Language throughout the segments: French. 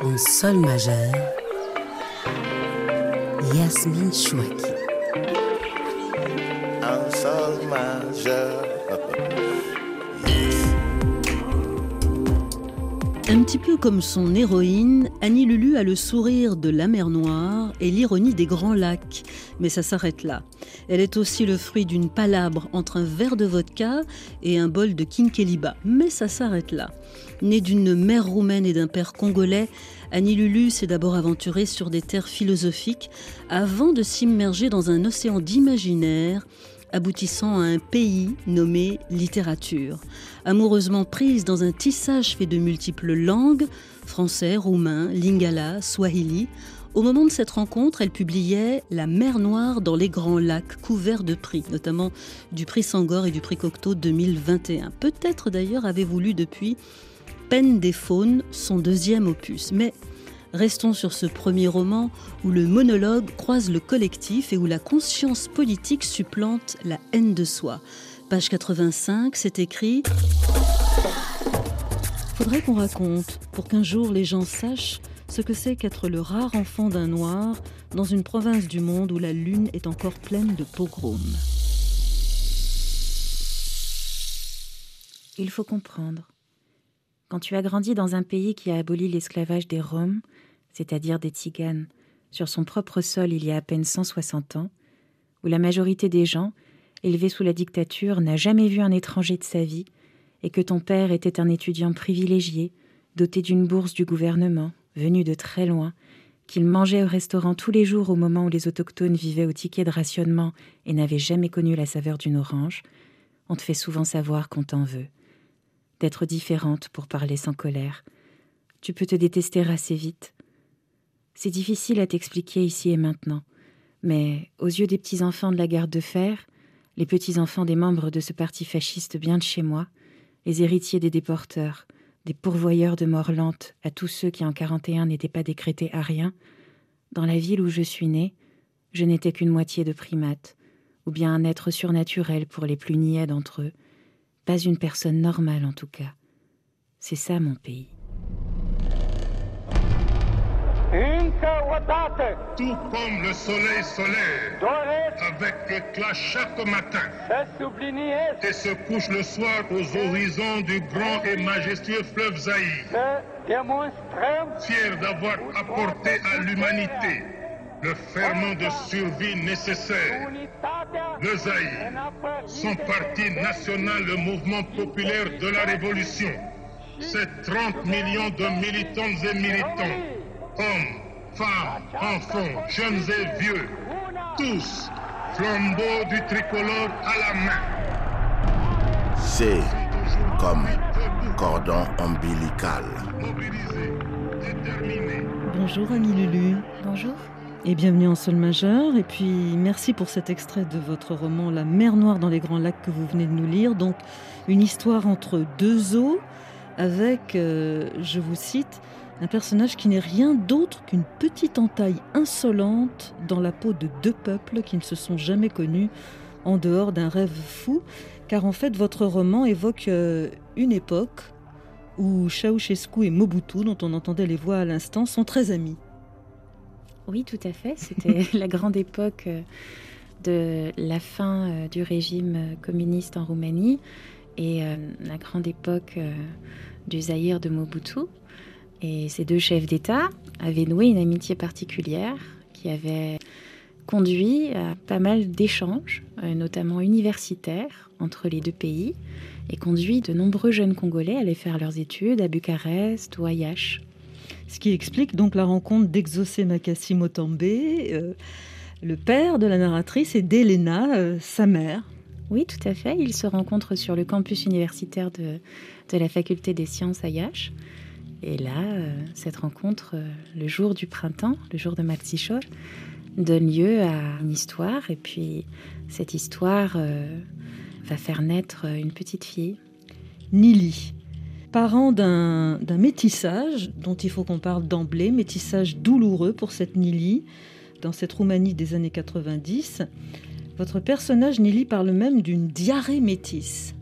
En sol majeur, Yasmine Chouaki. En sol majeur. Un petit peu comme son héroïne, Annie Lulu a le sourire de la mer Noire et l'ironie des grands lacs. Mais ça s'arrête là. Elle est aussi le fruit d'une palabre entre un verre de vodka et un bol de kinkeliba. Mais ça s'arrête là. Née d'une mère roumaine et d'un père congolais, Annie Lulu s'est d'abord aventurée sur des terres philosophiques avant de s'immerger dans un océan d'imaginaire aboutissant à un pays nommé littérature. Amoureusement prise dans un tissage fait de multiples langues, français, roumain, lingala, swahili, au moment de cette rencontre, elle publiait La mer Noire dans les Grands Lacs, couvert de prix, notamment du prix Sangor et du prix Cocteau 2021. Peut-être d'ailleurs avez-vous lu depuis Peine des Faunes, son deuxième opus. Mais Restons sur ce premier roman où le monologue croise le collectif et où la conscience politique supplante la haine de soi. Page 85, c'est écrit Faudrait qu'on raconte, pour qu'un jour les gens sachent ce que c'est qu'être le rare enfant d'un noir dans une province du monde où la lune est encore pleine de pogroms. Il faut comprendre. Quand tu as grandi dans un pays qui a aboli l'esclavage des Roms, c'est-à-dire des Tziganes, sur son propre sol il y a à peine 160 ans, où la majorité des gens, élevés sous la dictature, n'a jamais vu un étranger de sa vie, et que ton père était un étudiant privilégié, doté d'une bourse du gouvernement, venu de très loin, qu'il mangeait au restaurant tous les jours au moment où les autochtones vivaient au ticket de rationnement et n'avaient jamais connu la saveur d'une orange, on te fait souvent savoir qu'on t'en veut. D'être différente pour parler sans colère. Tu peux te détester assez vite, c'est difficile à t'expliquer ici et maintenant, mais aux yeux des petits-enfants de la garde de fer, les petits-enfants des membres de ce parti fasciste bien de chez moi, les héritiers des déporteurs, des pourvoyeurs de mort lente à tous ceux qui en 41 n'étaient pas décrétés à rien, dans la ville où je suis né, je n'étais qu'une moitié de primate, ou bien un être surnaturel pour les plus niais d'entre eux, pas une personne normale en tout cas. C'est ça mon pays. Tout comme le soleil solaire, avec éclat chaque matin, et se couche le soir aux horizons du grand et majestueux fleuve Zaïre. Fier d'avoir apporté à l'humanité le ferment de survie nécessaire. Le Zaïre, son parti national, le mouvement populaire de la révolution, ses 30 millions de militantes et militants, hommes, femmes, enfants, jeunes et vieux, tous flambeaux du tricolore à la main. C'est comme cordon ombilical. Bonjour Annie Lulu. Bonjour. Et bienvenue en sol majeur. Et puis merci pour cet extrait de votre roman La mer Noire dans les Grands Lacs que vous venez de nous lire. Donc une histoire entre deux eaux avec, euh, je vous cite, un personnage qui n'est rien d'autre qu'une petite entaille insolente dans la peau de deux peuples qui ne se sont jamais connus en dehors d'un rêve fou, car en fait votre roman évoque euh, une époque où Ceausescu et Mobutu, dont on entendait les voix à l'instant, sont très amis. Oui, tout à fait. C'était la grande époque euh, de la fin euh, du régime communiste en Roumanie et la grande époque du Zaïre de Mobutu. Et ces deux chefs d'État avaient noué une amitié particulière qui avait conduit à pas mal d'échanges, euh, notamment universitaires, entre les deux pays, et conduit de nombreux jeunes Congolais à aller faire leurs études à Bucarest ou à Yash. Ce qui explique donc la rencontre d'Exocé Makassi Motambe, euh, le père de la narratrice, et d'Elena, euh, sa mère. Oui, tout à fait. Ils se rencontrent sur le campus universitaire de, de la faculté des sciences à Yash. Et là, euh, cette rencontre, euh, le jour du printemps, le jour de Maxichor, donne lieu à une histoire. Et puis, cette histoire va faire naître une petite fille. Nili, parent d'un métissage dont il faut qu'on parle d'emblée, métissage douloureux pour cette Nili, dans cette Roumanie des années 90. Votre personnage, Nili, parle même d'une diarrhée métisse.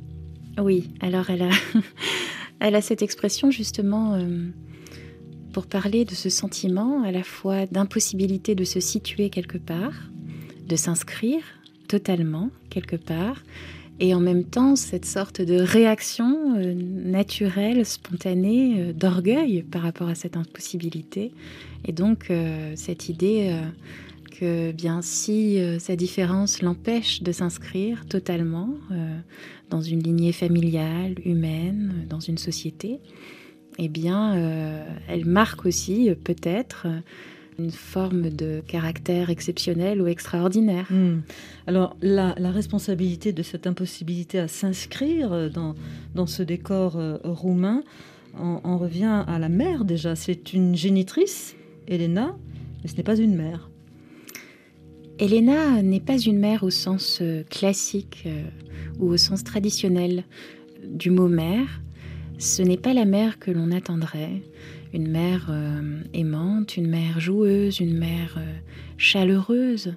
Oui, alors elle a, Elle a cette expression justement euh, pour parler de ce sentiment à la fois d'impossibilité de se situer quelque part, de s'inscrire totalement quelque part, et en même temps cette sorte de réaction euh, naturelle, spontanée, euh, d'orgueil par rapport à cette impossibilité. Et donc euh, cette idée que bien si sa différence l'empêche de s'inscrire totalement dans une lignée familiale, humaine, dans une société, eh bien elle marque aussi peut-être une forme de caractère exceptionnel ou extraordinaire. Hmm. Alors la, responsabilité de cette impossibilité à s'inscrire dans, dans ce décor euh, roumain en, revient à la mère déjà. C'est une génitrice, Elena, mais ce n'est pas une mère. Elena n'est pas une mère au sens euh, classique euh, ou au sens traditionnel du mot mère. Ce n'est pas la mère que l'on attendrait une mère euh, aimante, une mère joueuse, une mère euh, chaleureuse.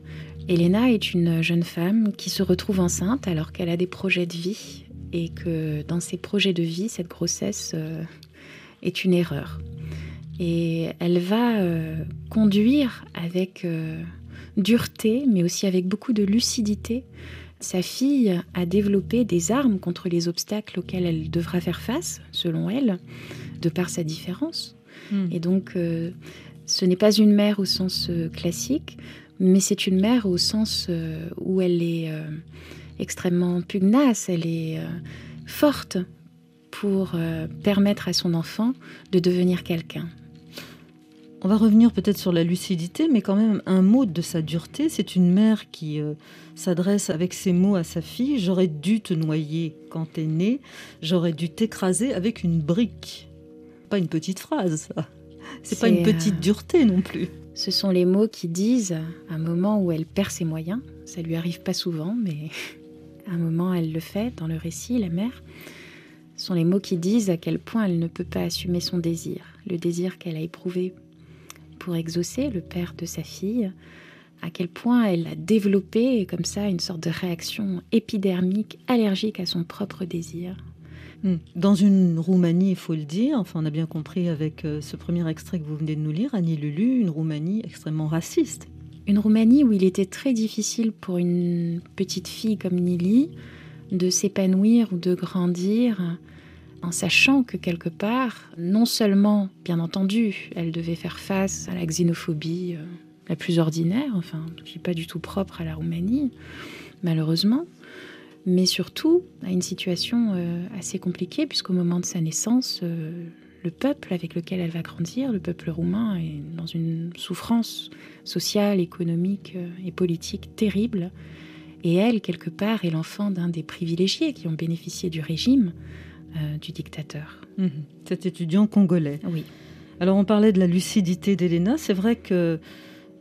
Elena est une jeune femme qui se retrouve enceinte alors qu'elle a des projets de vie et que dans ses projets de vie, cette grossesse euh, est une erreur. Et elle va conduire avec dureté, mais aussi avec beaucoup de lucidité, sa fille à développer des armes contre les obstacles auxquels elle devra faire face, selon elle, de par sa différence. Hmm. Et donc, euh, ce n'est pas une mère au sens euh, classique, mais c'est une mère au sens euh, où elle est extrêmement pugnace, elle est forte pour permettre à son enfant de devenir quelqu'un. On va revenir peut-être sur la lucidité, mais quand même un mot de sa dureté. C'est une mère qui s'adresse avec ces mots à sa fille. J'aurais dû te noyer quand t'es née, j'aurais dû t'écraser avec une brique pas une petite phrase. C'est pas une petite euh, dureté non plus. Ce sont les mots qui disent, un moment où elle perd ses moyens, ça lui arrive pas souvent, mais à un moment elle le fait dans le récit, la mère, ce sont les mots qui disent à quel point elle ne peut pas assumer son désir, le désir qu'elle a éprouvé pour exaucer le père de sa fille, à quel point elle a développé comme ça une sorte de réaction épidermique, allergique à son propre désir. Dans une Roumanie, il faut le dire, enfin on a bien compris avec euh, ce premier extrait que vous venez de nous lire, Annie Lulu, une Roumanie extrêmement raciste. Une Roumanie où il était très difficile pour une petite fille comme Nili de s'épanouir ou de grandir en sachant que quelque part, non seulement, bien entendu, elle devait faire face à la xénophobie euh, la plus ordinaire, enfin, qui n'est pas du tout propre à la Roumanie, malheureusement, mais surtout à une situation euh, assez compliquée, puisqu'au moment de sa naissance, euh, le peuple avec lequel elle va grandir, le peuple roumain, est dans une souffrance sociale, économique euh, et politique terrible. Et elle, quelque part, est l'enfant d'un des privilégiés qui ont bénéficié du régime du dictateur. Mhm. Cet étudiant congolais. Oui. Alors on parlait de la lucidité d'Elena. C'est vrai que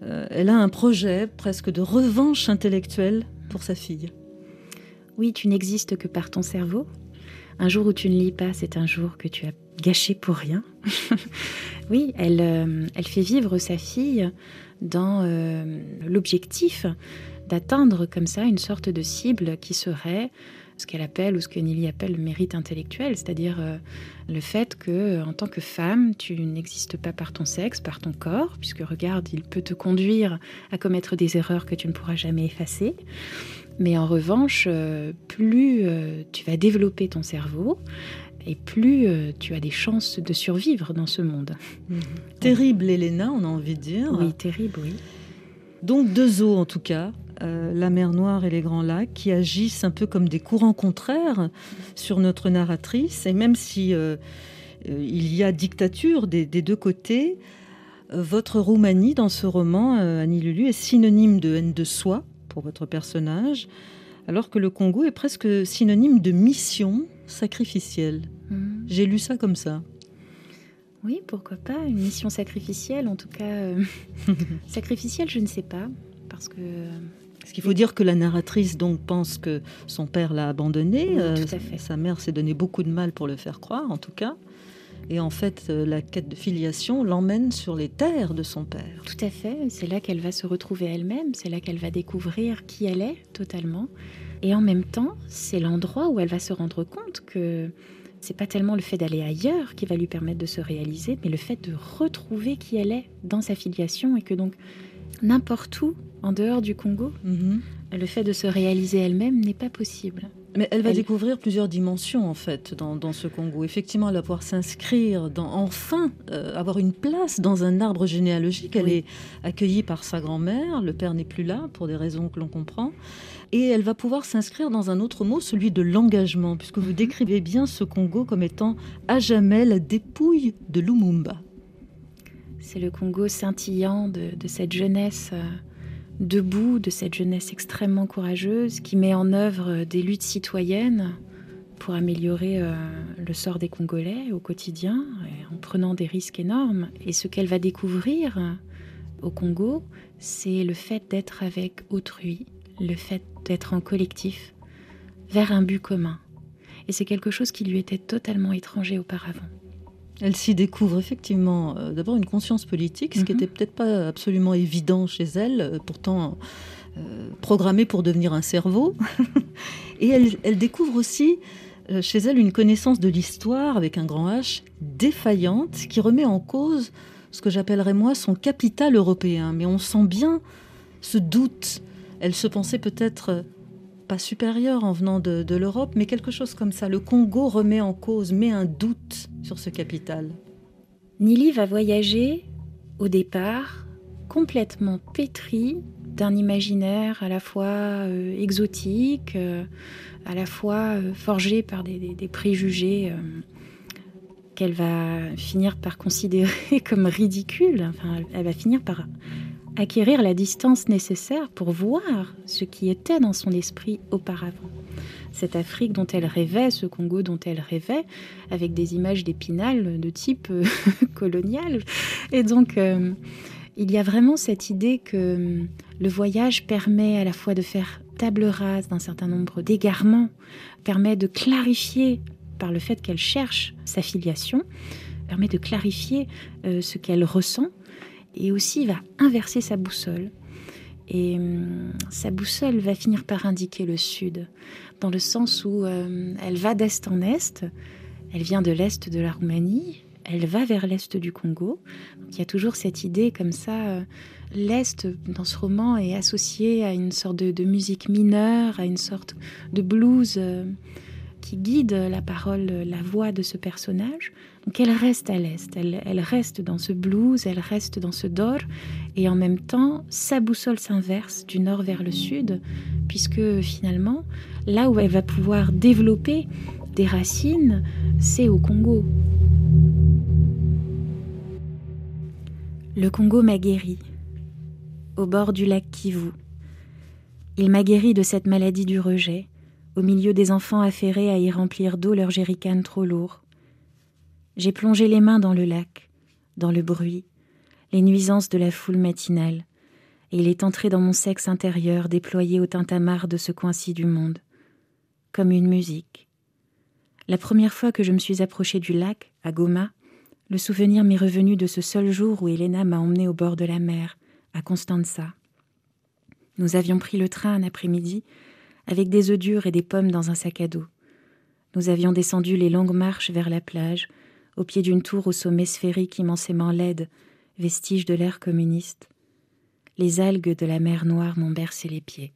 elle a un projet presque de revanche intellectuelle pour sa fille. Oui, tu n'existes que par ton cerveau. Un jour où tu ne lis pas, c'est un jour que tu as gâché pour rien. oui, elle, euh, elle fait vivre sa fille dans euh, l'objectif d'atteindre comme ça une sorte de cible qui serait ce qu'elle appelle ou ce que Nelly appelle le mérite intellectuel, c'est-à-dire euh, le fait que en tant que femme, tu n'existes pas par ton sexe, par ton corps, puisque regarde, il peut te conduire à commettre des erreurs que tu ne pourras jamais effacer. Mais en revanche, euh, plus euh, tu vas développer ton cerveau, et plus euh, tu as des chances de survivre dans ce monde. Mhm. Terrible, Elena, on a envie de dire. Oui, terrible, oui. Donc deux eaux en tout cas, la mer Noire et les Grands Lacs, qui agissent un peu comme des courants contraires sur notre narratrice. Et même si il y a dictature des, des deux côtés, votre Roumanie dans ce roman, Annie Lulu, est synonyme de haine de soi, pour votre personnage, alors que le Congo est presque synonyme de mission sacrificielle. Hmm. J'ai lu ça comme ça. Oui, pourquoi pas Une mission sacrificielle, en tout cas. Euh, sacrificielle, je ne sais pas, parce que. Parce qu'il faut dire que la narratrice donc pense que son père l'a abandonné. tout à euh, fait. Sa mère s'est donné beaucoup de mal pour le faire croire, en tout cas. Et en fait, euh, la quête de filiation l'emmène sur les terres de son père. Tout à fait. C'est là qu'elle va se retrouver elle-même. C'est là qu'elle va découvrir qui elle est totalement. Et en même temps, c'est l'endroit où elle va se rendre compte que c'est pas tellement le fait d'aller ailleurs qui va lui permettre de se réaliser, mais le fait de retrouver qui elle est dans sa filiation et que donc n'importe où en dehors du Congo, mhm. le fait de se réaliser elle-même n'est pas possible. Mais elle va découvrir plusieurs dimensions en fait dans, ce Congo. Effectivement, elle va pouvoir s'inscrire, dans, enfin euh, avoir une place dans un arbre généalogique. Elle est accueillie par sa grand-mère, le père n'est plus là pour des raisons que l'on comprend. Et elle va pouvoir s'inscrire dans un autre mot, celui de l'engagement, puisque vous mhm. décrivez bien ce Congo comme étant à jamais la dépouille de Lumumba. C'est le Congo scintillant de, cette jeunesse. Euh, debout de cette jeunesse extrêmement courageuse qui met en œuvre des luttes citoyennes pour améliorer euh, le sort des Congolais au quotidien en prenant des risques énormes. Et ce qu'elle va découvrir au Congo, c'est le fait d'être avec autrui, le fait d'être en collectif vers un but commun. Et c'est quelque chose qui lui était totalement étranger auparavant. Elle s'y découvre effectivement euh, d'abord une conscience politique, ce qui n'était mhm. peut-être pas absolument évident chez elle, euh, pourtant euh, programmée pour devenir un cerveau. Et elle, découvre aussi chez elle une connaissance de l'histoire avec un grand H défaillante qui remet en cause ce que j'appellerais moi son capital européen. Mais on sent bien ce doute. Elle se pensait peut-être pas supérieur en venant de, l'Europe, mais quelque chose comme ça. Le Congo remet en cause, met un doute sur ce capital. Nili va voyager au départ complètement pétri d'un imaginaire à la fois euh, exotique, euh, à la fois euh, forgé par des, préjugés qu'elle va finir par considérer comme ridicules. Enfin, elle va finir par acquérir la distance nécessaire pour voir ce qui était dans son esprit auparavant. Cette Afrique dont elle rêvait, ce Congo dont elle rêvait, avec des images d'épinal de type euh, colonial. Et donc, euh, il y a vraiment cette idée que euh, le voyage permet à la fois de faire table rase d'un certain nombre d'égarements, permet de clarifier par le fait qu'elle cherche sa filiation, permet de clarifier ce qu'elle ressent et aussi va inverser sa boussole. Et hum, sa boussole va finir par indiquer le sud, dans le sens où euh, elle va d'est en est, elle vient de l'est de la Roumanie, elle va vers l'est du Congo. il y a toujours cette idée comme ça. Euh, l'est dans ce roman est associé à une sorte de, musique mineure, à une sorte de blues euh, qui guide la parole, la voix de ce personnage. Donc elle reste à l'est, elle, reste dans ce blues, elle reste dans ce dor, et en même temps, sa boussole s'inverse du nord vers le sud, puisque finalement, là où elle va pouvoir développer des racines, c'est au Congo. Le Congo m'a guéri, au bord du lac Kivu. Il m'a guéri de cette maladie du rejet, au milieu des enfants affairés à y remplir d'eau leur jerrycan trop lourd. J'ai plongé les mains dans le lac, dans le bruit, les nuisances de la foule matinale, et il est entré dans mon sexe intérieur déployé au tintamarre de ce coin-ci du monde, comme une musique. La première fois que je me suis approchée du lac, à Goma, le souvenir m'est revenu de ce seul jour où Elena m'a emmené au bord de la mer, à Constanza. Nous avions pris le train un après-midi, avec des œufs durs et des pommes dans un sac à dos. Nous avions descendu les longues marches vers la plage, au pied d'une tour au sommet sphérique immensément laide, vestige de l'ère communiste. Les algues de la mer Noire m'ont bercé les pieds.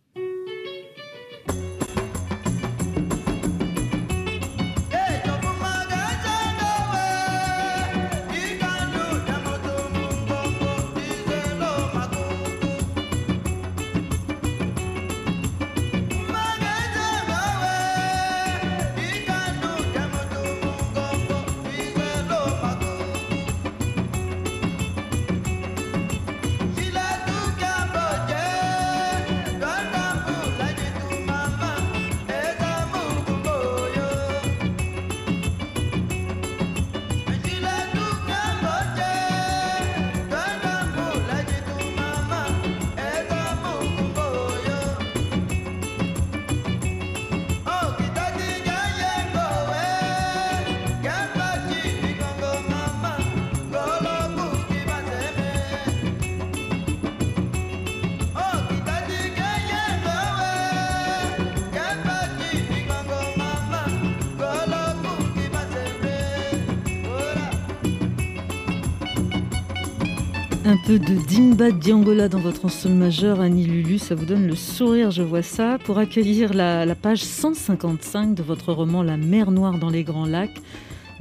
De Dimba Diangola dans votre sol majeur, Annie Lulu, ça vous donne le sourire, je vois ça, pour accueillir la, page 155 de votre roman La mer noire dans les grands lacs.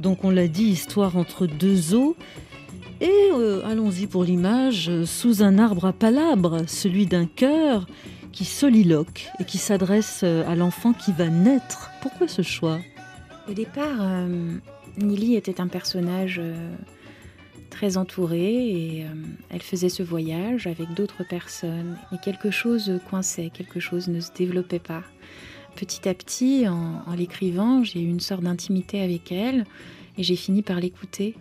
Donc on l'a dit, histoire entre deux eaux. Et euh, allons-y pour l'image, sous un arbre à palabres, celui d'un cœur qui soliloque et qui s'adresse euh, à l'enfant qui va naître. Pourquoi ce choix? Au départ, euh, Nili était un personnage très entourée et euh, elle faisait ce voyage avec d'autres personnes et quelque chose coinçait, quelque chose ne se développait pas. Petit à petit, en, l'écrivant, j'ai eu une sorte d'intimité avec elle et j'ai fini par l'écouter.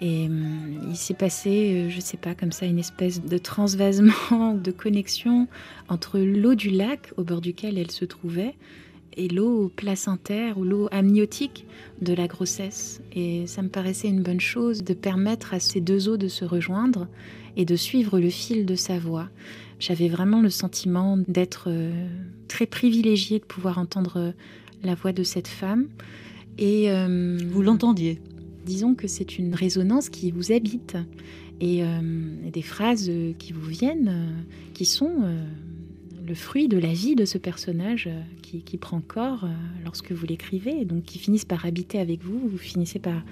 Et euh, il s'est passé, euh, je ne sais pas, comme ça, une espèce de transvasement, de connexion entre l'eau du lac au bord duquel elle se trouvait et l'eau placentaire ou l'eau amniotique de la grossesse. Et ça me paraissait une bonne chose de permettre à ces deux eaux de se rejoindre et de suivre le fil de sa voix. J'avais vraiment le sentiment d'être euh, très privilégiée de pouvoir entendre la voix de cette femme. Et euh, vous l'entendiez Disons que c'est une résonance qui vous habite et, euh, des phrases qui vous viennent, qui sont le fruit de la vie de ce personnage euh, qui, prend corps euh, lorsque vous l'écrivez, donc qui finissent par habiter avec vous, vous finissez par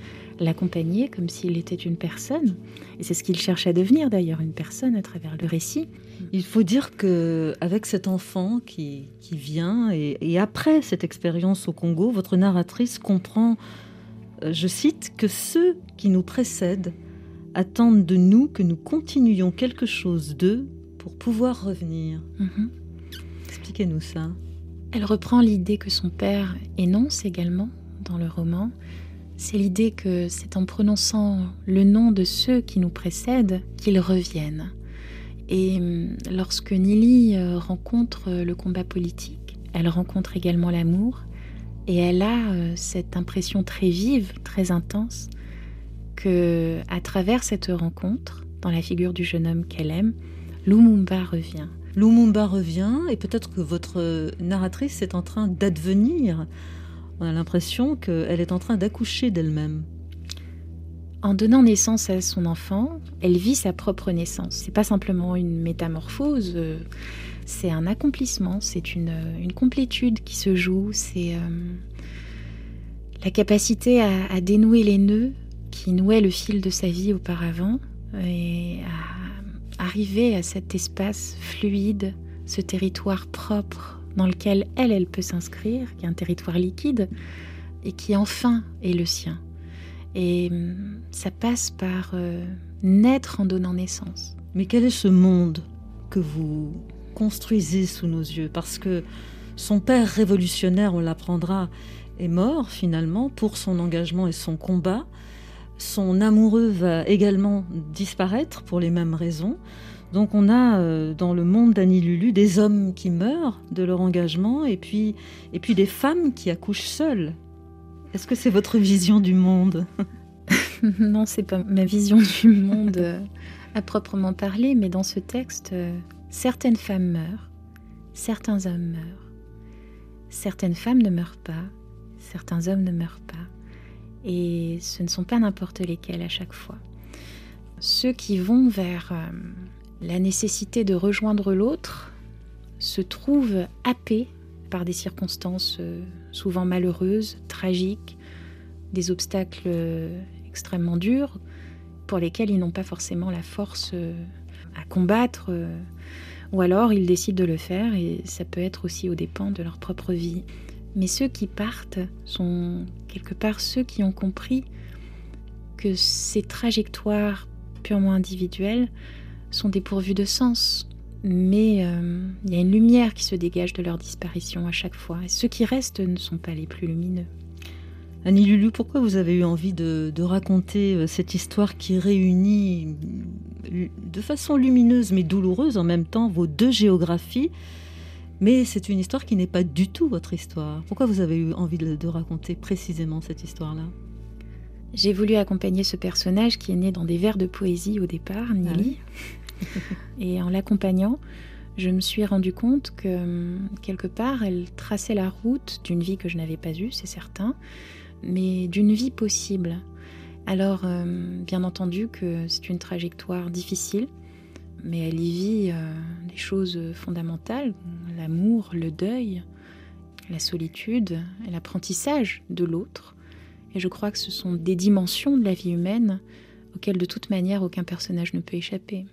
l'accompagner comme s'il était une personne. Et c'est ce qu'il cherche à devenir d'ailleurs, une personne à travers le récit. Il faut dire que avec cet enfant qui, vient et, après cette expérience au Congo, votre narratrice comprend, euh, je cite, que ceux qui nous précèdent attendent de nous que nous continuions quelque chose d'eux pour pouvoir revenir. Mhm. Elle reprend l'idée que son père énonce également dans le roman. C'est l'idée que c'est en prononçant le nom de ceux qui nous précèdent qu'ils reviennent. Et hum, lorsque Nili euh, rencontre le combat politique, elle rencontre également l'amour, et elle a euh, cette impression très vive, très intense, que à travers cette rencontre, dans la figure du jeune homme qu'elle aime, Lumumba revient. Lumumba revient et peut-être que votre narratrice est en train d'advenir. On a l'impression qu'elle est en train d'accoucher d'elle-même. En donnant naissance à son enfant, elle vit sa propre naissance. C'est pas simplement une métamorphose, euh, c'est un accomplissement, c'est une, complétude qui se joue, c'est euh, la capacité à, dénouer les nœuds qui nouaient le fil de sa vie auparavant et à arriver à cet espace fluide, ce territoire propre dans lequel elle, elle peut s'inscrire, qui est un territoire liquide, et qui enfin est le sien. Et hum, ça passe par euh, naître en donnant naissance. Mais quel est ce monde que vous construisez sous nos yeux? Parce que son père révolutionnaire, on l'apprendra, est mort finalement pour son engagement et son combat. Son amoureux va également disparaître pour les mêmes raisons. Donc on a euh, dans le monde d'Annie Lulu des hommes qui meurent de leur engagement et puis, des femmes qui accouchent seules. Est-ce que c'est votre vision du monde? Non, c'est pas ma vision du monde euh, à proprement parler, mais dans ce texte, euh, certaines femmes meurent, certains hommes meurent, certaines femmes ne meurent pas, certains hommes ne meurent pas. Et ce ne sont pas n'importe lesquels à chaque fois. Ceux qui vont vers euh, la nécessité de rejoindre l'autre se trouvent happés par des circonstances euh, souvent malheureuses, tragiques, des obstacles euh, extrêmement durs pour lesquels ils n'ont pas forcément la force à combattre, ou alors ils décident de le faire et ça peut être aussi aux dépens de leur propre vie. Mais ceux qui partent sont quelque part ceux qui ont compris que ces trajectoires purement individuelles sont dépourvues de sens. Mais euh, il y a une lumière qui se dégage de leur disparition à chaque fois. Et ceux qui restent ne sont pas les plus lumineux. Annie Lulu, pourquoi vous avez eu envie de, raconter euh, cette histoire qui réunit de façon lumineuse mais douloureuse en même temps vos deux géographies? Mais c'est une histoire qui n'est pas du tout votre histoire. Pourquoi vous avez eu envie de, raconter précisément cette histoire-là? J'ai voulu accompagner ce personnage qui est né dans des vers de poésie au départ, Nili. Ah Et en l'accompagnant, je me suis rendu compte que quelque part, elle traçait la route d'une vie que je n'avais pas eue, c'est certain, mais d'une vie possible. Alors, euh, bien entendu que c'est une trajectoire difficile, mais elle y vit euh, des choses fondamentales, l'amour, le deuil, la solitude, l'apprentissage de l'autre. Et je crois que ce sont des dimensions de la vie humaine auxquelles de toute manière aucun personnage ne peut échapper.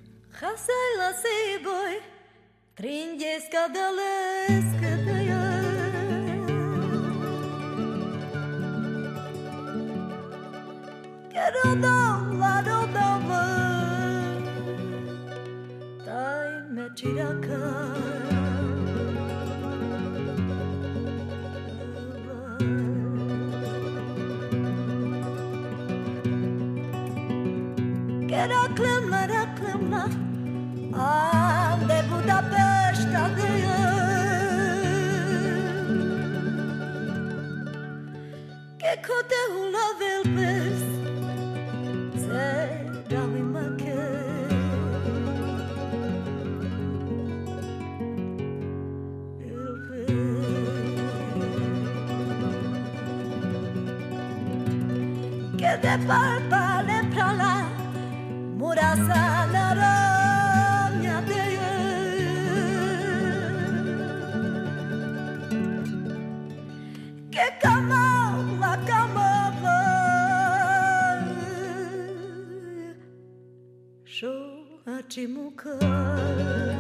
Che cote hula velpes de palpa le prala murasa naramya deye que kamala kamala sho achimuka Ai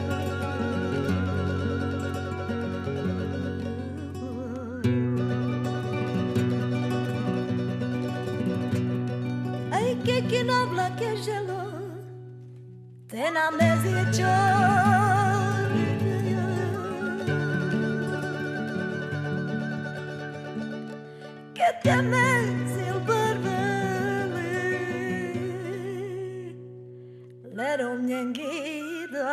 Te na mezi e Que te mezi il barbele Lero mjengida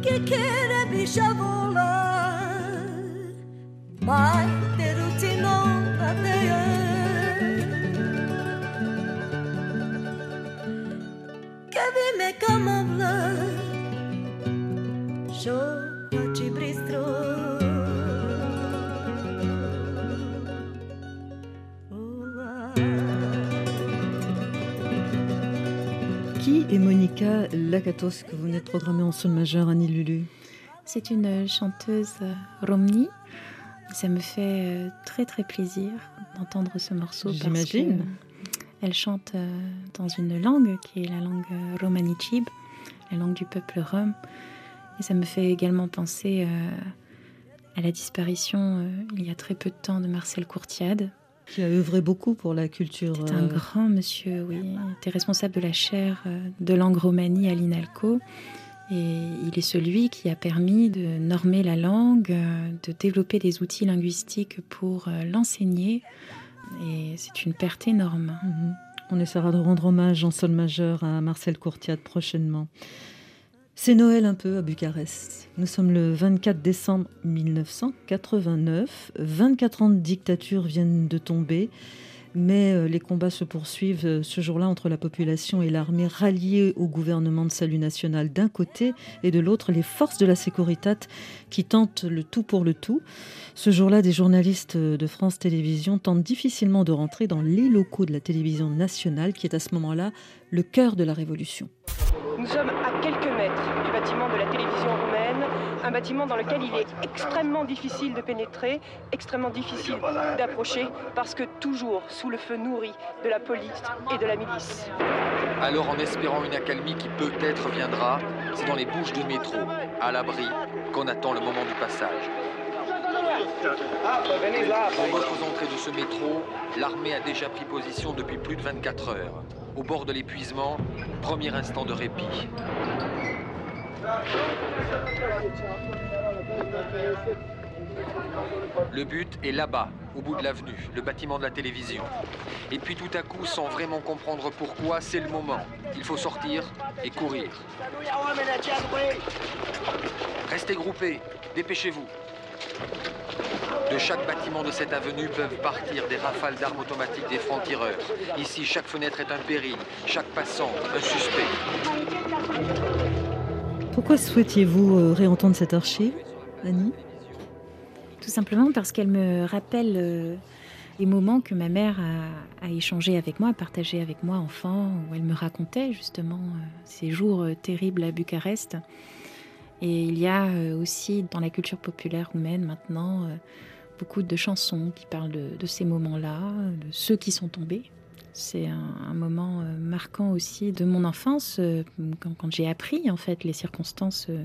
che quiere bisciavola mai Qui est Monica Lakatos que vous venez de programmer en sol majeur, Annie Lulu C'est une chanteuse romnie. Ça me fait euh, très très plaisir d'entendre ce morceau. J'imagine. Elle chante euh, dans une langue qui est la langue euh, romanichib, la langue du peuple rom. Et ça me fait également penser à la disparition il y a très peu de temps de Marcel Courtiade. Qui a œuvré beaucoup pour la culture. C'est un grand monsieur, oui. Il était responsable de la chaire de langue romanie à l'INALCO. Et il est celui qui a permis de normer la langue, euh, de développer des outils linguistiques pour euh, l'enseigner. Et c'est une perte énorme. Mhm. On essaiera de rendre hommage en sol majeur à Marcel Courtiade prochainement. C'est Noël un peu à Bucarest. Nous sommes le 24 décembre 1989. 24 ans de dictature viennent de tomber, mais euh, les combats se poursuivent euh, ce jour-là entre la population et l'armée ralliée au gouvernement de salut national d'un côté et de l'autre les forces de la Securitat qui tentent le tout pour le tout. Ce jour-là, des journalistes de France Télévisions tentent difficilement de rentrer dans les locaux de la télévision nationale, qui est à ce moment-là le cœur de la révolution. Nous sommes à quelques mètres du bâtiment de la télévision roumaine, un bâtiment dans lequel il est extrêmement difficile de pénétrer, extrêmement difficile d'approcher, parce que toujours sous le feu nourri de la police et de la milice. Alors en espérant une accalmie qui peut-être viendra, c'est dans les bouches de métro, à l'abri, qu'on attend le moment du passage. Aux autres entrées de ce métro, l'armée a déjà pris position depuis plus de 24 heures. Au bord de l'épuisement, premier instant de répit. Le but est là-bas, au bout de l'avenue, le bâtiment de la télévision. Et puis tout à coup, sans vraiment comprendre pourquoi, c'est le moment. Il faut sortir et courir. Restez groupés, dépêchez-vous. De chaque bâtiment de cette avenue peuvent partir des rafales d'armes automatiques des francs-tireurs. Ici, chaque fenêtre est un péril, chaque passant un suspect. Pourquoi souhaitiez-vous euh, réentendre cette archive, Annie? Tout simplement parce qu'elle me rappelle euh, les moments que ma mère a, a échangé avec moi, a partagé avec moi enfant, où elle me racontait justement euh, ces jours terribles à Bucarest. Et il y a aussi dans la culture populaire roumaine maintenant beaucoup de chansons qui parlent de ces moments-là, de ceux qui sont tombés. C'est un, un moment euh, marquant aussi de mon enfance, euh, quand, quand j'ai appris en fait les circonstances euh,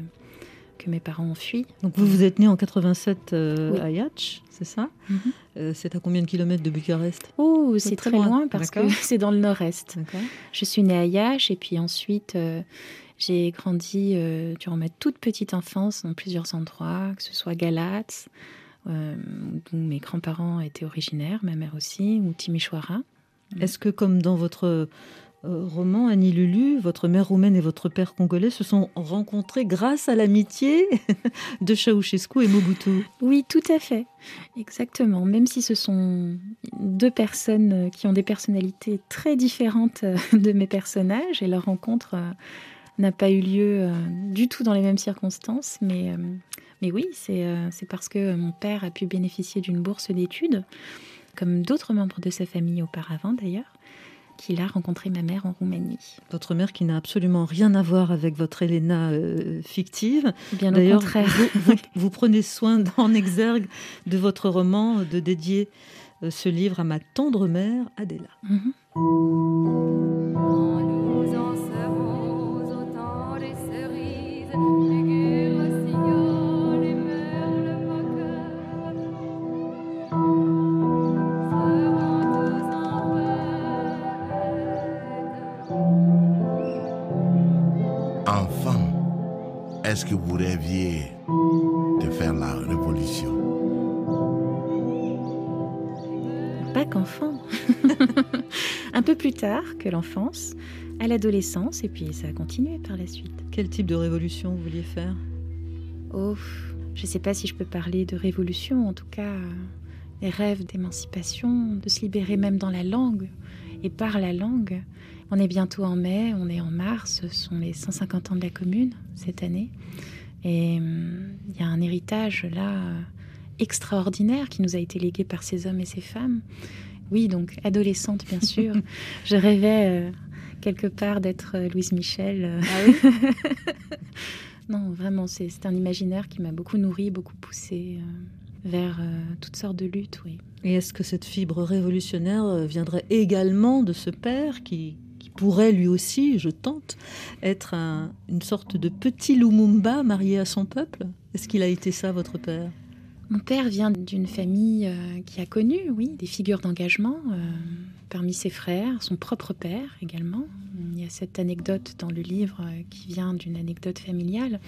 que mes parents ont fui. Donc vous vous êtes né en 87 euh, Oui. à Iași, c'est ça? Mhm. Euh, C'est à combien de kilomètres de Bucarest? Oh, C'est très très loin. loin parce que c'est dans le nord-est. Je suis née à Iași et puis ensuite euh, j'ai grandi durant ma toute petite enfance dans plusieurs endroits, que ce soit Galatz, d'où mes grands-parents étaient originaires, ma mère aussi, ou Timișoara. Est-ce que, comme dans votre euh, roman Annie Lulu, votre mère roumaine et votre père congolais se sont rencontrés grâce à l'amitié de Ceausescu et Mobutu? Oui, tout à fait, exactement. Même si ce sont deux personnes euh, qui ont des personnalités très différentes euh, de mes personnages, et leur rencontre n'a pas eu lieu du tout dans les mêmes circonstances, mais, mais oui, c'est c'est parce que mon père a pu bénéficier d'une bourse d'études, comme d'autres membres de sa famille auparavant d'ailleurs, qu'il a rencontré ma mère en Roumanie. Votre mère qui n'a absolument rien à voir avec votre Elena euh, fictive. Bien au contraire. vous, vous- vous prenez soin en exergue de votre roman de dédier euh, ce livre à ma tendre mère Adela. Mhm. Est-ce que vous rêviez de faire la révolution? Pas qu'enfant. Un peu plus tard que l'enfance, à l'adolescence, et puis ça a continué par la suite. Quel type de révolution vous vouliez faire? Oh, je ne sais pas si je peux parler de révolution, en tout cas, euh, des rêves d'émancipation, de se libérer même dans la langue et par la langue. On est bientôt en mai, on est en mars, ce sont les 150 ans de la commune cette année. Et hum, il y a un héritage là extraordinaire qui nous a été légué par ces hommes et ces femmes. Oui, donc adolescente bien sûr, je rêvais euh, quelque part d'être euh, Louise Michel. euh. non, vraiment, c'est un imaginaire qui m'a beaucoup nourri, beaucoup poussé euh, vers euh, toutes sortes de luttes, oui. Et est-ce que cette fibre révolutionnaire euh, viendrait également de ce père qui, qui pourrait lui aussi, je tente, être un- une sorte de petit Lumumba marié à son peuple? Est-ce qu'il a été ça, votre père? Mon père vient d'une famille euh, qui a connu, oui, des figures d'engagement euh, parmi ses frères, son propre père également. Il y a cette anecdote dans le livre qui vient d'une anecdote familiale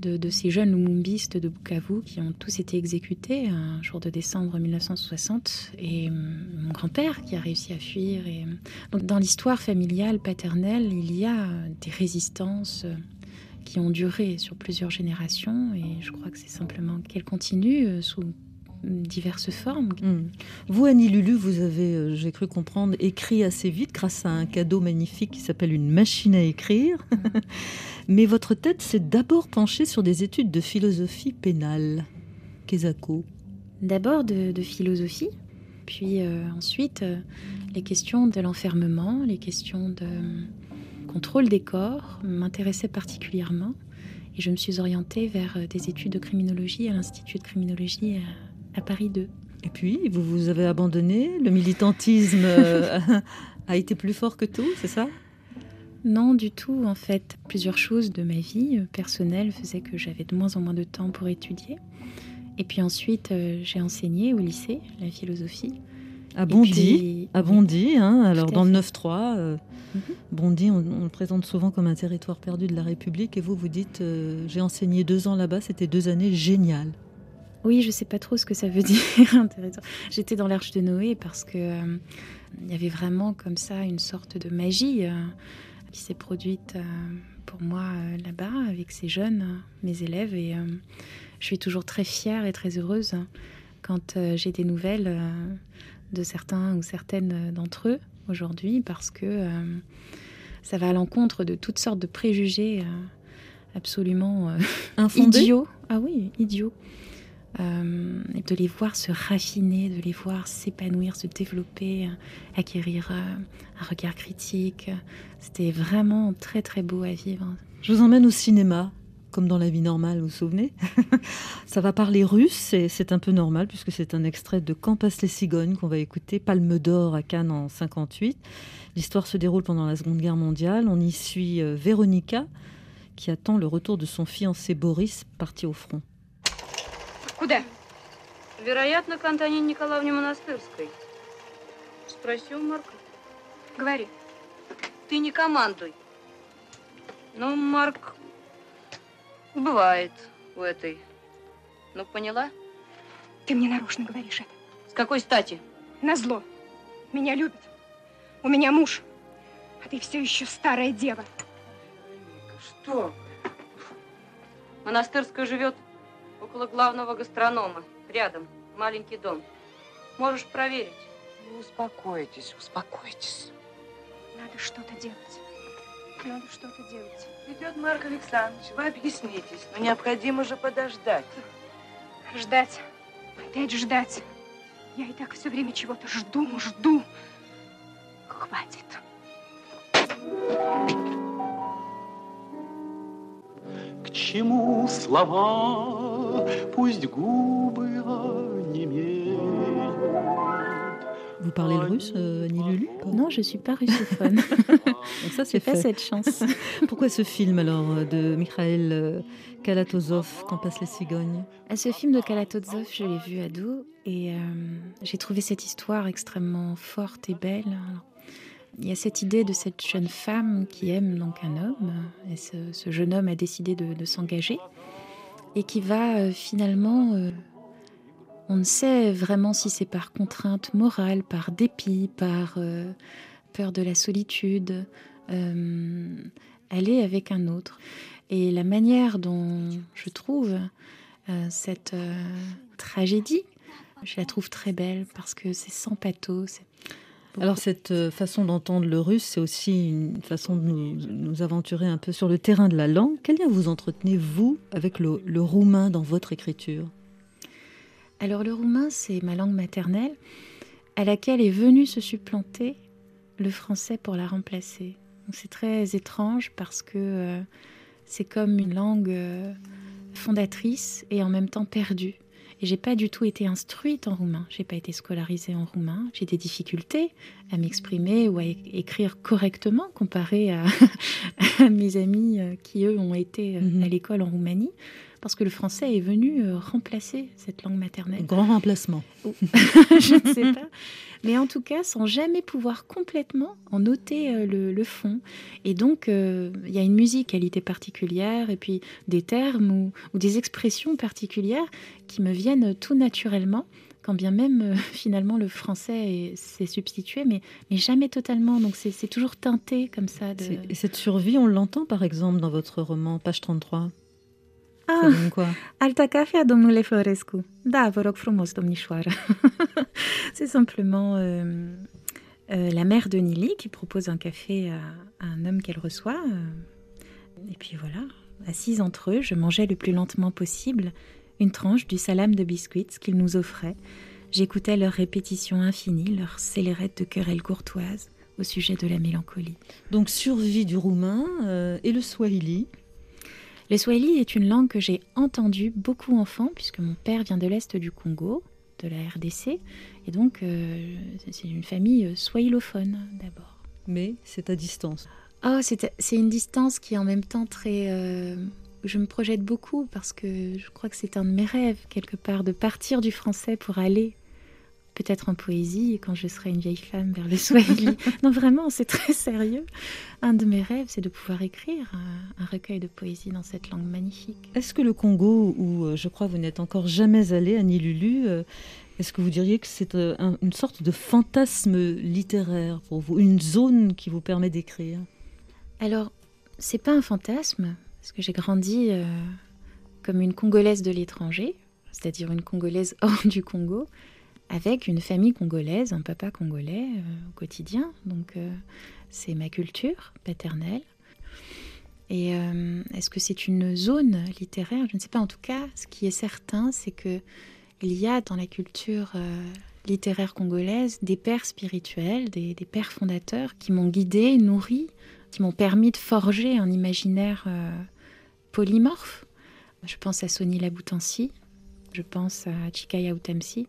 de, de ces jeunes lumumbistes de Bukavu qui ont tous été exécutés un jour de décembre 1960 et hum, mon grand-père qui a réussi à fuir. Et, hum, donc dans l'histoire familiale paternelle, il y a euh, des résistances. euh, qui ont duré sur plusieurs générations et je crois que c'est simplement qu'elles continuent euh, sous diverses formes. Hmm. Vous, Annie Lulu, vous avez, euh, j'ai cru comprendre, écrit assez vite grâce à un cadeau magnifique qui s'appelle une machine à écrire. Mais votre tête s'est d'abord penchée sur des études de philosophie pénale. Kezako. D'abord de, de philosophie, puis euh, ensuite euh, les questions de l'enfermement, les questions de euh, contrôle des corps m'intéressaient particulièrement et je me suis orientée vers des études de criminologie à l'Institut de criminologie à, à Paris 2. Et puis, vous vous avez abandonné? Le militantisme a été plus fort que tout, c'est ça? Non, du tout, en fait. Plusieurs choses de ma vie euh, personnelle faisaient que j'avais de moins en moins de temps pour étudier. Et puis ensuite, euh, j'ai enseigné au lycée la philosophie. À Et Bondy, à Bondy, hein, alors à dans le fait. 9-3, euh, Mhm. Bondy, on, on le présente souvent comme un territoire perdu de la République, et vous, vous dites, euh, j'ai enseigné deux ans là-bas, c'était deux années géniales. Oui, je sais pas trop ce que ça veut dire. J'étais dans l'Arche de Noé parce que euh, il y avait vraiment comme ça une sorte de magie qui s'est produite euh, pour moi euh, là-bas avec ces jeunes, mes élèves, et euh, je suis toujours très fière et très heureuse quand j'ai des nouvelles de certains ou certaines d'entre eux aujourd'hui, parce que ça va à l'encontre de toutes sortes de préjugés absolument idiots. Ah oui, idiots. Euh, de les voir se raffiner, de les voir s'épanouir, se développer, euh, acquérir euh, un regard critique. C'était vraiment très très beau à vivre. Je vous emmène au cinéma, comme dans la vie normale, vous vous souvenez Ça va parler russe et c'est un peu normal puisque c'est un extrait de Quand les cigognes qu'on va écouter, Palme d'or à Cannes en 58. L'histoire se déroule pendant la Seconde Guerre mondiale. On y suit euh, Véronica qui attend le retour de son fiancé Boris parti au front. Куда? Вероятно, к Антонине Николаевне Монастырской. Спроси у Марка. Говори. Ты не командуй. Ну, Марк, бывает у этой. Ну, поняла? Ты мне нарочно говоришь это. С какой стати? Назло. Меня любят. У меня муж. А ты все еще старая дева. Что? Монастырская живет около главного гастронома. Рядом. Маленький дом. Можешь проверить. Успокойтесь, успокойтесь. Надо что-то делать. Надо что-то делать. Идет Марк Александрович, вы объяснитесь, но необходимо же подождать. Ждать. Опять ждать. Я и так все время чего-то жду, жду. Хватит. К чему слова, пусть губы онемеют. Vous parlez le russe, euh, Annie Lulu Non, je suis pas russophone. Donc ça, c'est J'ai pas fait. cette chance. Pourquoi ce film alors euh, de Mikhail euh, Kalatozov, Quand passent les cigognes À ce film de Kalatozov, je l'ai vu ado et euh, j'ai trouvé cette histoire extrêmement forte et belle. Alors, il y a cette idée de cette jeune femme qui aime donc un homme et ce, jeune homme a décidé de, s'engager et qui va euh, finalement, euh, on ne sait vraiment si c'est par contrainte morale, par dépit, par euh, peur de la solitude, aller avec un autre. Et la manière dont je trouve cette tragédie, je la trouve très belle parce que c'est sans pathos. Alors cette euh, façon d'entendre le russe, c'est aussi une façon de nous, nous aventurer un peu sur le terrain de la langue. Quel lien vous entretenez, vous, avec le, le roumain dans votre écriture? Alors le roumain, c'est ma langue maternelle à laquelle est venu se supplanter le français pour la remplacer. C'est très étrange parce que euh, c'est comme une langue euh, fondatrice et en même temps perdue. Et j'ai pas du tout été instruite en roumain. J'ai pas été scolarisée en roumain. J'ai des difficultés à m'exprimer ou à écrire correctement comparé à, à mes amis euh, qui eux ont été euh, Mhm. à l'école en Roumanie, parce que le français est venu euh, remplacer cette langue maternelle. Grand remplacement. je ne sais pas. Mais en tout cas, sans jamais pouvoir complètement en noter euh, le, le fond. Et donc, euh, il y a une musicalité particulière et puis des termes ou, ou des expressions particulières qui me viennent tout naturellement, quand bien même euh, finalement le français est- s'est substitué, mais, mais jamais totalement. Donc, c'est toujours teinté comme ça. De... Et cette survie, on l'entend par exemple dans votre roman, page 33. Ah, Alta cafea, domnule Florescu. Da, vă rog frumos, domnișoară. C'est simplement euh, euh, la mère de Nili qui propose un café à, à un homme qu'elle reçoit. euh, Et puis voilà, assise entre eux, je mangeais le plus lentement possible une tranche du salam de biscuits qu'ils nous offraient. J'écoutais leurs répétitions infinies, leurs scélérettes de querelles courtoises au sujet de la mélancolie. Donc survie du roumain et le swahili. Le swahili est une langue que j'ai entendue beaucoup enfant, puisque mon père vient de l'Est du Congo, de la RDC, et donc euh, c'est une famille euh, swahilophone d'abord. Mais c'est à distance. Oh, c'est c'est une distance qui est en même temps très... euh, je me projette beaucoup parce que je crois que c'est un de mes rêves, quelque part, de partir du français pour aller peut-être en poésie quand je serai une vieille femme vers le Swahili. non, vraiment, c'est très sérieux. Un de mes rêves, c'est de pouvoir écrire un, un recueil de poésie dans cette langue magnifique. Est-ce que le Congo, où euh, je crois vous n'êtes encore jamais allé, Annie Lulu, euh, est-ce que vous diriez que c'est euh, un- une sorte de fantasme littéraire pour vous, une zone qui vous permet d'écrire? Alors, c'est pas un fantasme, parce que j'ai grandi euh, comme une Congolaise de l'étranger. c'est-à-dire une Congolaise hors du Congo, avec une famille congolaise, un papa congolais euh, au quotidien. Donc euh, c'est ma culture paternelle. Et euh, est-ce que c'est une zone littéraire? Je ne sais pas. En tout cas, ce qui est certain, c'est que il y a dans la culture littéraire congolaise des pères spirituels, des, des pères fondateurs qui m'ont guidée, nourrie, qui m'ont permis de forger un imaginaire polymorphe. Je pense à Sonny Laboutansi, je pense à Chikaya Utamsi.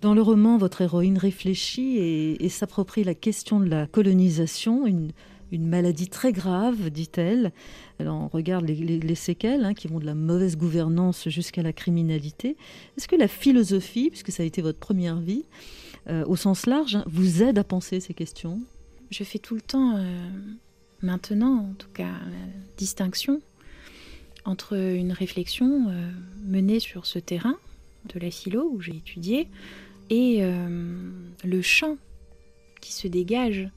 Dans le roman, votre héroïne réfléchit et, s'approprie la question de la colonisation, une, maladie très grave, dit-elle. Elle en regarde les, les- les séquelles hein, qui vont de la mauvaise gouvernance jusqu'à la criminalité. Est-ce que la philosophie, puisque ça a été votre première vie, euh, au sens large, hein, vous aide à penser ces questions? Je fais tout le temps, euh, maintenant en tout cas, distinction entre une réflexion euh, menée sur ce terrain de la philo où j'ai étudié et euh, le champ qui se dégage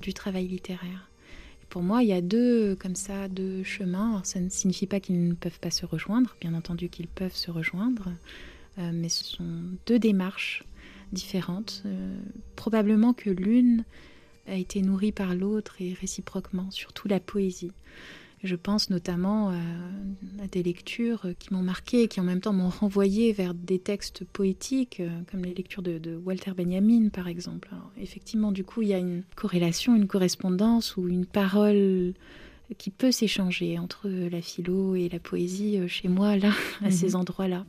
du travail littéraire. Pour moi, il y a deux comme ça, deux chemins. Ça ne signifie pas qu'ils ne peuvent pas se rejoindre, bien entendu qu'ils peuvent se rejoindre, euh, mais ce sont deux démarches différentes. Euh, probablement que l'une a été nourrie par l'autre et réciproquement, surtout la poésie. Je pense notamment à, à des lectures qui m'ont marqué et qui en même temps m'ont renvoyé vers des textes poétiques, euh, comme les lectures de, de Walter Benjamin par exemple. Alors, effectivement, du coup, il y a une corrélation, une correspondance ou une parole qui peut s'échanger entre la philo et la poésie euh, chez moi, là, à Mhm. ces endroits-là.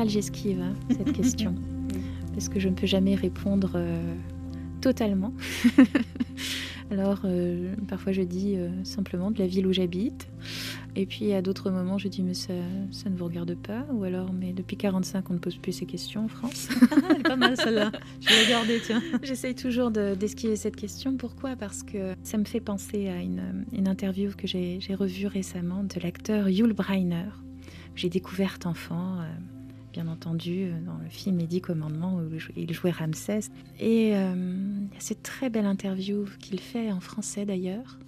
Général, j'esquive hein, cette question parce que je ne peux jamais répondre euh, totalement. Alors, euh, parfois, je dis euh, simplement de la ville où j'habite. Et puis, à d'autres moments, je dis, mais ça, ça ne vous regarde pas. Ou alors, mais depuis 45, on ne pose plus ces questions en France. Elle est pas mal celle-là. Je vais la garder, tiens. J'essaye toujours de- d'esquiver cette question. Pourquoi? Parce que ça me fait penser à une, une interview que j'ai revue récemment de l'acteur Yul Brynner, que j'ai découverte enfant, bien entendu, euh, dans le film Les Dix Commandements où il jou- il jouait Ramsès. Et euh, cette très belle interview qu'il fait en français d'ailleurs.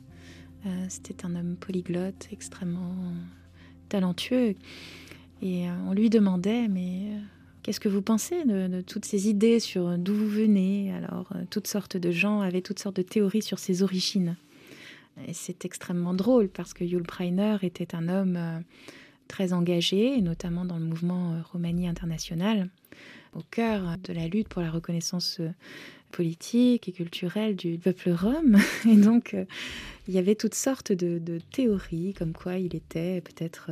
Euh, C'était un homme polyglotte, extrêmement talentueux. Et euh, on lui demandait, mais qu'est-ce que vous pensez de, toutes ces idées sur d'où vous venez? Alors, toutes sortes de gens avaient toutes sortes de théories sur ses origines. Et c'est extrêmement drôle parce que Yul Brynner était un homme très engagé, et notamment dans le mouvement euh, Romanie international, au cœur de la lutte pour la reconnaissance euh, politique et culturelle du peuple rome. Et donc, euh, il y avait toutes sortes de, théories, comme quoi il était peut-être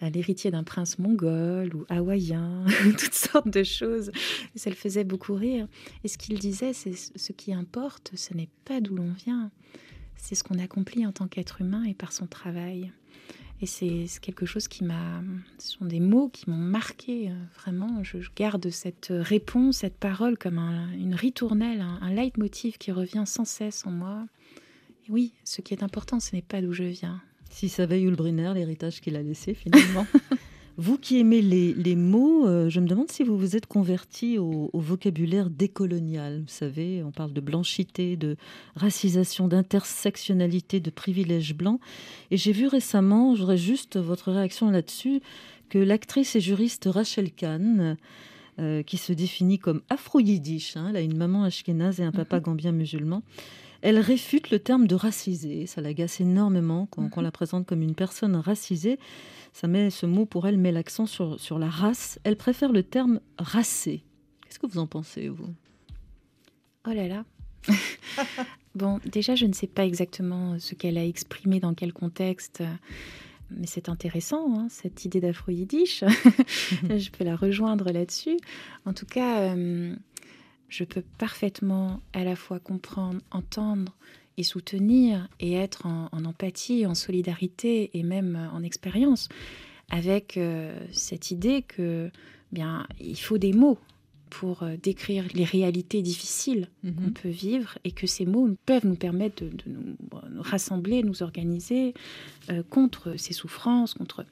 l'héritier d'un prince mongol ou hawaïen, toutes sortes de choses. Et ça le faisait beaucoup rire. Et ce qu'il disait, c'est ce qui importe, ce n'est pas d'où l'on vient, c'est ce qu'on accomplit en tant qu'être humain et par son travail. Et c'est quelque chose qui m'a. Ce sont des mots qui m'ont marqué, euh, vraiment. Je, je garde cette réponse, cette parole comme un- une ritournelle, un, un leitmotiv qui revient sans cesse en moi. Et oui, ce qui est important, ce n'est pas d'où je viens. Si savait Yul Brynner l'héritage qu'il a laissé finalement. vous qui aimez les, les mots, euh, je me demande si vous vous êtes converti au, au vocabulaire décolonial. Vous savez, on parle de blanchité, de racisation, d'intersectionnalité, de privilèges blancs. Et j'ai vu récemment, j'aurais juste votre réaction là-dessus, que l'actrice et juriste Rachel Kahn, euh, qui se définit comme afro-yiddish, hein, elle a une maman ashkénaze et un papa gambien musulman, elle réfute le terme de racisé. Ça l'agace énormément quand, qu'on la présente comme une personne racisée. Ça met ce mot pour elle met l'accent sur, sur la race. Elle préfère le terme racé. Qu'est-ce que vous en pensez, vous? Oh là là. bon, déjà, je ne sais pas exactement ce qu'elle a exprimé dans quel contexte, mais c'est intéressant, hein, cette idée d'afro-yiddish. je peux la rejoindre là-dessus. En tout cas, euh, je peux parfaitement à la fois comprendre, entendre et soutenir et être en, en empathie, en solidarité et même en expérience avec euh, cette idée que bien il faut des mots pour euh, décrire les réalités difficiles qu'on peut vivre et que ces mots peuvent nous permettre de, de nous, nous rassembler, nous organiser euh, contre ces souffrances, contre.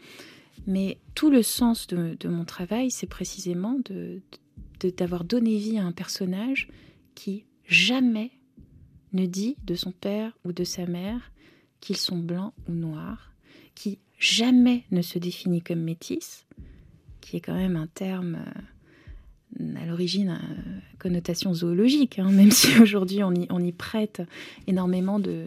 Mais tout le sens de, de mon travail, c'est précisément de- d'avoir donné vie à un personnage qui jamais ne dit de son père ou de sa mère qu'ils sont blancs ou noirs, qui jamais ne se définit comme métis, qui est quand même un terme euh, à l'origine à connotation zoologique, hein, même si aujourd'hui on y, on y prête énormément de,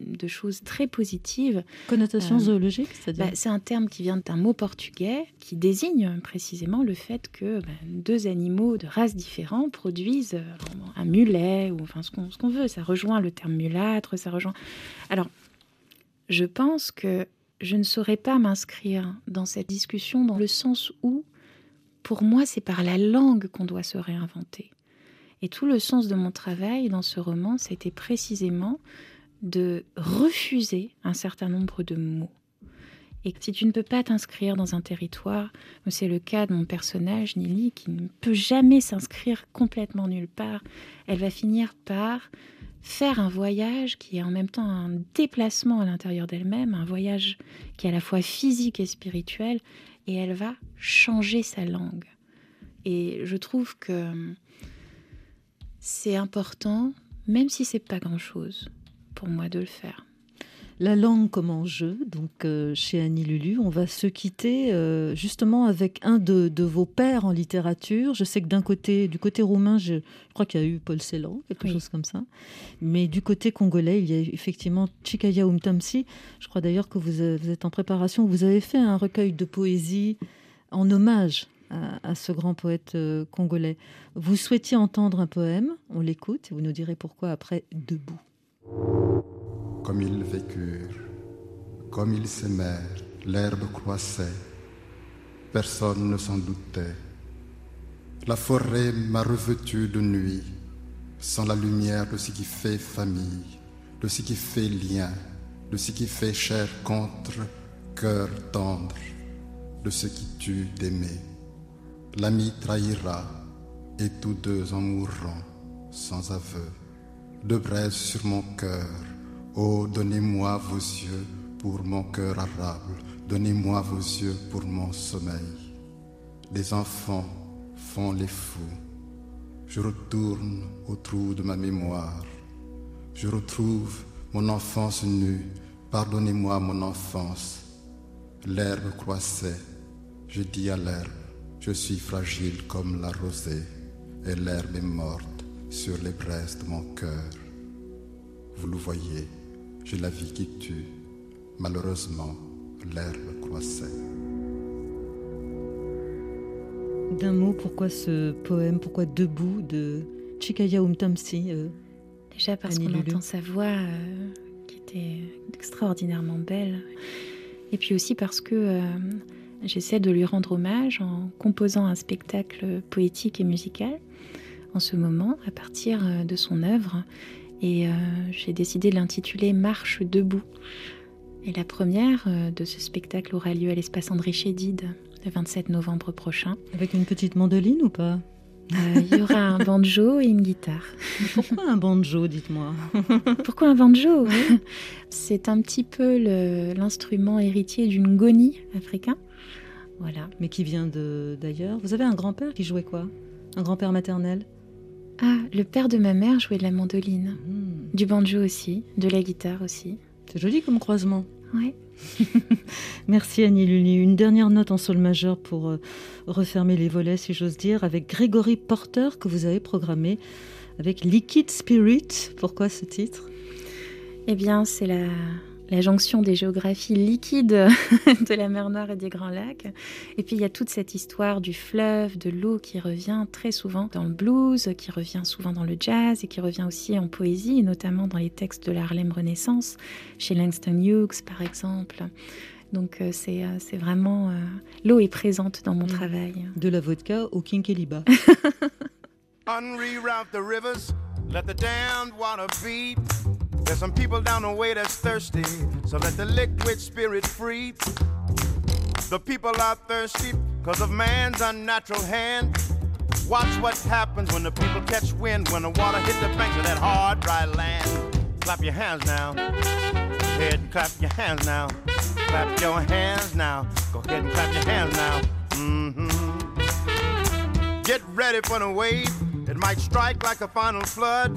de choses très positives. Connotation Euh, zoologique, c'est-à-dire bah, C'est un terme qui vient d'un mot portugais qui désigne précisément le fait que bah, deux animaux de races différentes produisent euh, un mulet ou enfin ce qu'on ce qu'on veut. Ça rejoint le terme mulâtre, ça rejoint. Alors, je pense que je ne saurais pas m'inscrire dans cette discussion dans le sens où, pour moi, c'est par la langue qu'on doit se réinventer. Et tout le sens de mon travail dans ce roman, c'était précisément de refuser un certain nombre de mots. Et si tu ne peux pas t'inscrire dans un territoire, c'est le cas de mon personnage, Nili, qui ne peut jamais s'inscrire complètement nulle part, elle va finir par faire un voyage qui est en même temps un déplacement à l'intérieur d'elle-même, un voyage qui est à la fois physique et spirituel, et elle va changer sa langue. Et je trouve que c'est important, même si c'est pas grand-chose, pour moi de le faire. La langue comme enjeu, donc euh, chez Annie Lulu, on va se quitter euh, justement avec un de, de vos pères en littérature. Je sais que d'un côté, du côté roumain, je, je crois qu'il y a eu Paul Celan, quelque Oui. chose comme ça. Mais du côté congolais, il y a effectivement Chikaya Umtamsi. Je crois d'ailleurs que vous, euh, vous êtes en préparation. Vous avez fait un recueil de poésie en hommage à, à ce grand poète euh, congolais. Vous souhaitiez entendre un poème, on l'écoute et vous nous direz pourquoi après Debout. Comme ils vécurent, comme ils s'aimèrent, l'herbe croissait, personne ne s'en doutait. La forêt m'a revêtu de nuit, sans la lumière de ce qui fait famille, de ce qui fait lien, de ce qui fait chair contre cœur tendre, de ce qui tue d'aimer. L'ami trahira, et tous deux en mourront, sans aveu. Deux braises sur mon cœur, Oh, donnez-moi vos yeux pour mon cœur arabe, donnez-moi vos yeux pour mon sommeil. Les enfants font les fous. Je retourne au trou de ma mémoire. Je retrouve mon enfance nue. Pardonnez-moi mon enfance. L'herbe croissait. Je dis à l'herbe, je suis fragile comme la rosée, et l'herbe est morte sur les braises de mon cœur. Vous le voyez, j'ai la vie qui tue. Malheureusement, l'herbe croissait. D'un mot, pourquoi ce poème, pourquoi Debout de Chikaya Umtamsi euh, Déjà parce qu'on entend sa voix euh, qui était extraordinairement belle. Et puis aussi parce que euh, j'essaie de lui rendre hommage en composant un spectacle poétique et musical en ce moment à partir euh, de son œuvre. Et euh, j'ai décidé de l'intituler Marche debout. Et la première euh, de ce spectacle aura lieu à l'espace André Chédid le 27 novembre prochain. Avec une petite mandoline ou pas? Euh, Il y aura un banjo et une guitare. Pourquoi un banjo, dites-moi? Pourquoi un banjo? C'est un petit peu l'instrument héritier d'une goni africain. Voilà. Mais qui vient d'ailleurs. Vous avez un grand-père qui jouait quoi? Un grand-père maternel? Ah, le père de ma mère jouait de la mandoline. Du banjo aussi, de la guitare aussi. C'est joli comme croisement. Ouais. Merci Annie Lulu. Une dernière note en sol majeur pour euh, refermer les volets, si j'ose dire, avec Grégory Porter que vous avez programmé avec Liquid Spirit. Pourquoi ce titre? Eh bien, c'est la, la jonction des géographies liquides de la mer Noire et des Grands Lacs. Et puis, il y a toute cette histoire du fleuve, de l'eau qui revient très souvent dans le blues, qui revient souvent dans le jazz et qui revient aussi en poésie, notamment dans les textes de la Harlem Renaissance, chez Langston Hughes, par exemple. Donc, euh, c'est euh, c'est vraiment... euh, L'eau est présente dans mon travail. De la vodka au Kinkeliba. Unreroute the rivers, let the damned water beat. There's some people down the way that's thirsty, so let the liquid spirit free. The people are thirsty because of man's unnatural hand. Watch what happens when the people catch wind, when the water hits the banks of that hard, dry land. Clap your hands now. Go ahead and clap your hands now. Clap your hands now. Go ahead and clap your hands now. Mm-hmm. Get ready for the wave. It might strike like a final flood.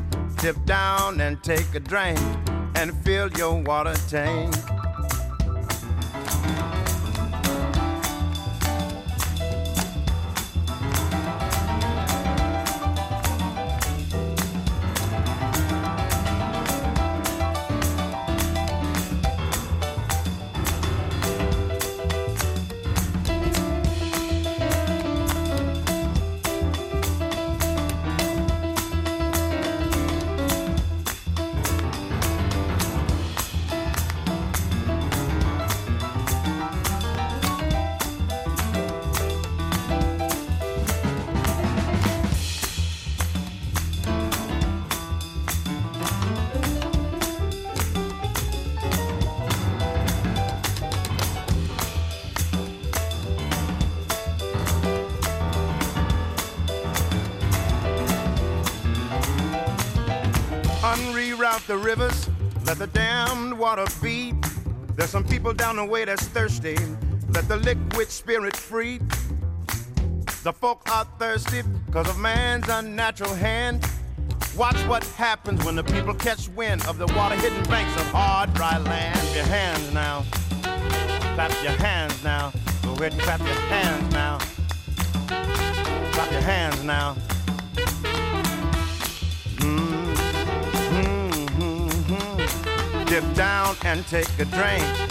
Dip down and take a drink and fill your water tank. People down the way that's thirsty. Let the liquid spirit free. The folk are thirsty because of man's unnatural hand. Watch what happens when the people catch wind of the water hidden banks of hard, dry land. Clap your hands now. Clap your hands now. Go ahead and clap your hands now. Clap your hands now. Mm-hmm, mm-hmm, mm-hmm. Dip down and take a drink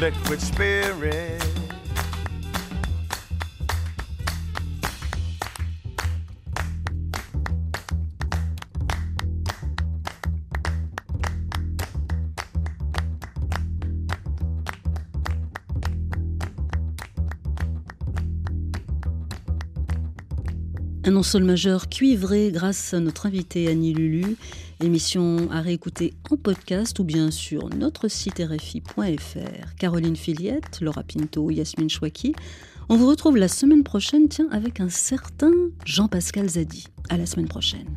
Liquid spirit. Un sol majeur cuivré grâce à notre invité Annie Lulu. Émission à réécouter en podcast ou bien sur notre site rfi.fr. Caroline Filiette, Laura Pinto, Yasmine Chouaki. On vous retrouve la semaine prochaine, tiens, avec un certain Jean-Pascal Zadi. À la semaine prochaine.